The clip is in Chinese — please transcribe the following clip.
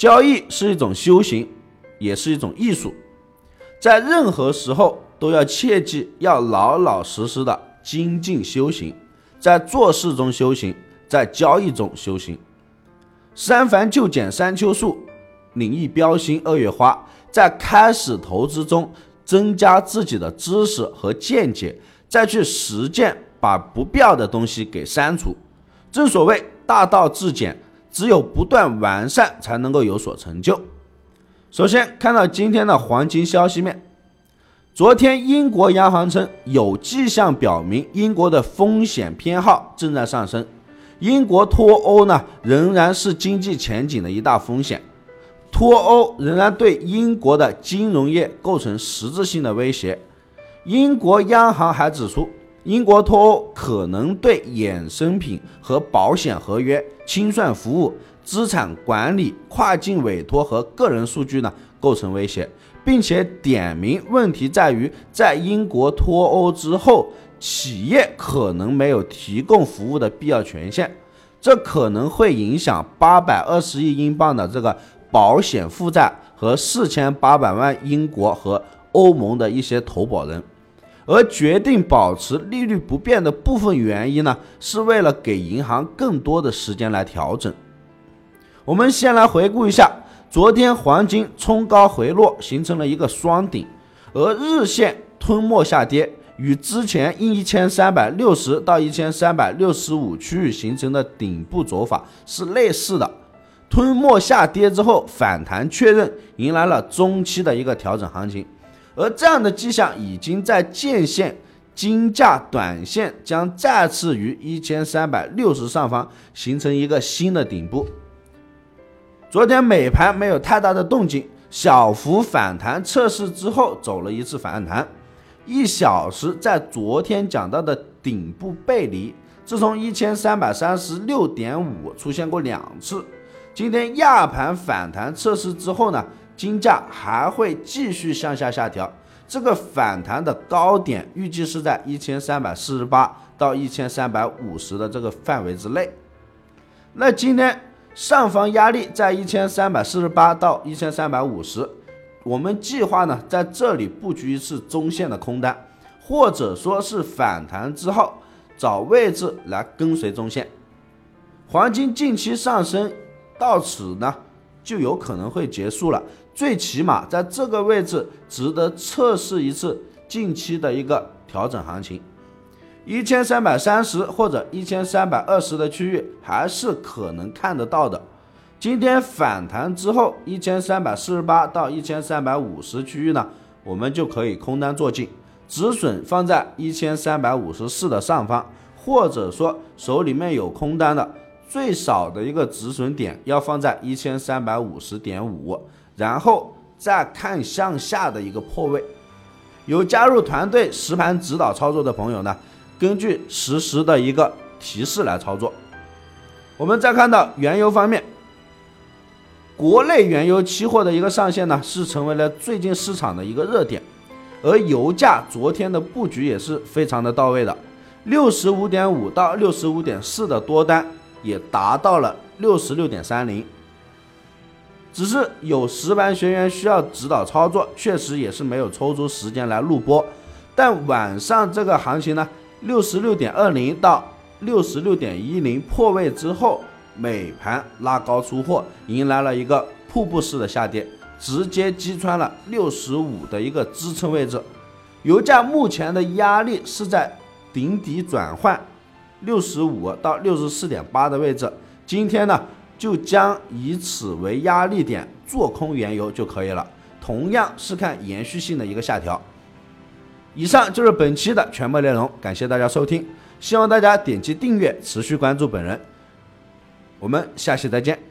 交易是一种修行，也是一种艺术，在任何时候都要切记要老老实实的精进修行，在做事中修行，在交易中修行。三繁就简三秋树，领益标新二月花，在开始投资中。增加自己的知识和见解，再去实践，把不必要的东西给删除。正所谓大道至简，只有不断完善，才能够有所成就。首先看到今天的黄金消息面，昨天英国央行称有迹象表明英国的风险偏好正在上升，英国脱欧呢仍然是经济前景的一大风险。脱欧仍然对英国的金融业构成实质性的威胁。英国央行还指出，英国脱欧可能对衍生品和保险合约、清算服务、资产管理、跨境委托和个人数据呢构成威胁，并且点名问题在于，在英国脱欧之后，企业可能没有提供服务的必要权限，这可能会影响八百二十亿英镑的这个。保险负债和四千八百万英国和欧盟的一些投保人，而决定保持利率不变的部分原因呢，是为了给银行更多的时间来调整。我们先来回顾一下，昨天黄金冲高回落，形成了一个双顶，而日线吞没下跌，与之前一千三百六十到一千三百六十五区域形成的顶部走法是类似的。吞没下跌之后反弹确认，迎来了中期的一个调整行情，而这样的迹象已经在见线，金价短线将再次于一千三百六十上方形成一个新的顶部。昨天美盘没有太大的动静，小幅反弹测试之后走了一次反弹，一小时在昨天讲到的顶部背离，自从一千三百三十六点五出现过两次。今天亚盘反弹测试之后呢，金价还会继续向下下调。这个反弹的高点预计是在一千三百四十八到一千三百五十的这个范围之内。那今天上方压力在一千三百四十八到一千三百五十，我们计划呢在这里布局一次中线的空单，或者说是反弹之后找位置来跟随中线。黄金近期上升。到此呢，就有可能会结束了。最起码在这个位置值得测试一次近期的一个调整行情，一千三百三十或者一千三百二十的区域还是可能看得到的。今天反弹之后，一千三百四十八到一千三百五十区域呢，我们就可以空单做进，止损放在一千三百五十四的上方，或者说手里面有空单的。最少的一个止损点要放在一千三百五十点五，然后再看向下的一个破位。有加入团队实盘指导操作的朋友呢，根据实时的一个提示来操作。我们再看到原油方面，国内原油期货的一个上限呢，是成为了最近市场的一个热点，而油价昨天的布局也是非常的到位的，六十五点五到六十五点四的多单。也达到了六十六点三零，只是有实盘学员需要指导操作，确实也是没有抽出时间来录播。但晚上这个行情呢，六十六点二零到六十六点一零破位之后，美盘拉高出货，迎来了一个瀑布式的下跌，直接击穿了六十五的一个支撑位置。油价目前的压力是在顶底转换。六十五到六十四点八的位置，今天呢就将以此为压力点做空原油就可以了。同样是看延续性的一个下调。以上就是本期的全部内容，感谢大家收听，希望大家点击订阅，持续关注本人。我们下期再见。